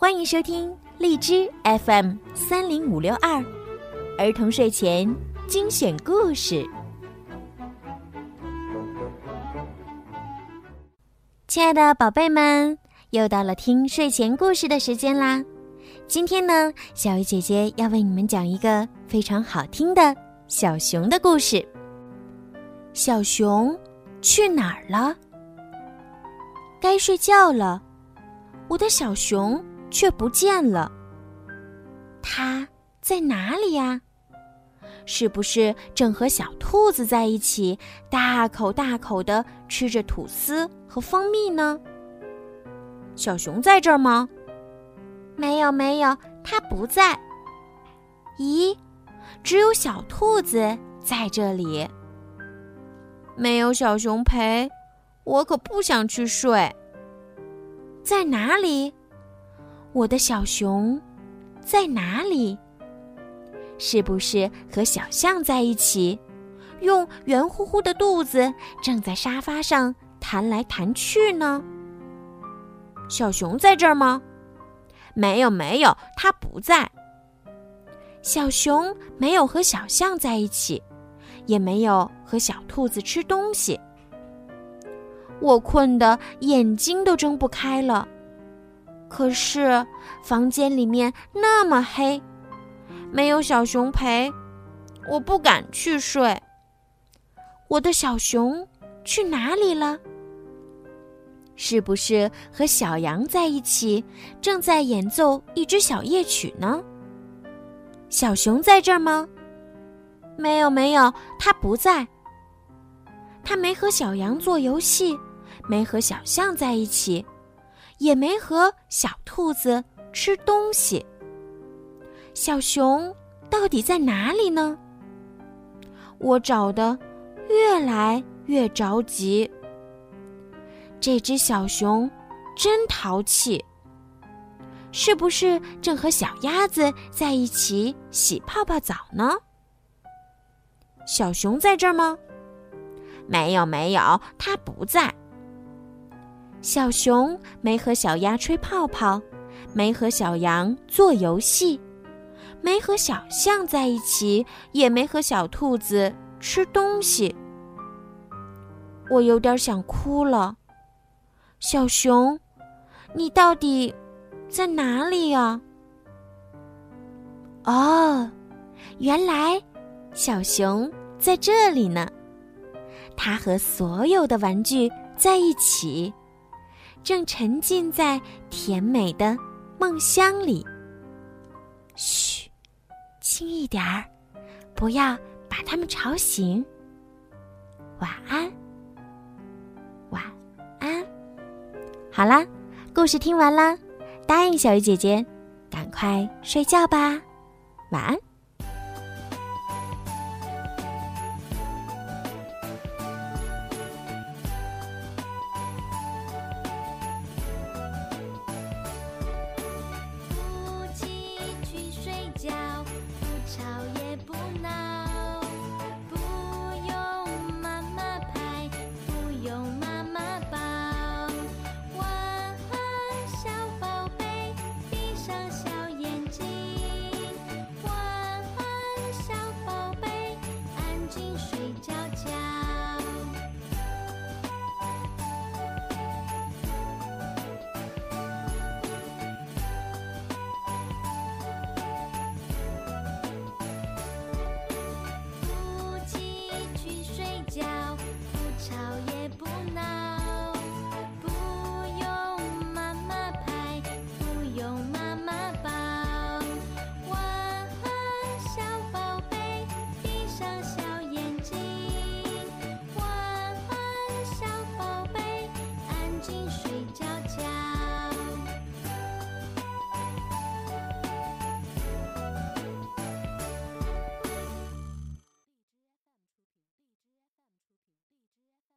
欢迎收听荔枝 FM 三零五六二儿童睡前精选故事。亲爱的宝贝们，又到了听睡前故事的时间啦！今天呢，小鱼姐姐要为你们讲一个非常好听的小熊的故事。小熊去哪儿了？该睡觉了，我的小熊。却不见了。它在哪里呀？是不是正和小兔子在一起，大口大口的吃着吐司和蜂蜜呢？小熊在这儿吗？没有，没有，它不在。咦，只有小兔子在这里。没有小熊陪，我可不想去睡。在哪里？我的小熊在哪里？是不是和小象在一起，用圆乎乎的肚子正在沙发上弹来弹去呢？小熊在这儿吗？没有，没有，它不在。小熊没有和小象在一起，也没有和小兔子吃东西。我困得眼睛都睁不开了。可是，房间里面那么黑，没有小熊陪，我不敢去睡。我的小熊去哪里了？是不是和小羊在一起，正在演奏一支小夜曲呢？小熊在这儿吗？没有，没有，它不在。它没和小羊做游戏，没和小象在一起。也没和小兔子吃东西。小熊到底在哪里呢？我找的越来越着急。这只小熊真淘气，是不是正和小鸭子在一起洗泡泡澡呢？小熊在这儿吗？没有，没有，它不在。小熊没和小鸭吹泡泡，没和小羊做游戏，没和小象在一起，也没和小兔子吃东西。我有点想哭了。小熊，你到底在哪里呀？哦，原来小熊在这里呢。它和所有的玩具在一起。正沉浸在甜美的梦乡里。嘘，轻一点儿，不要把他们吵醒。晚安，晚安。好啦，故事听完啦，答应小鱼姐姐，赶快睡觉吧，晚安。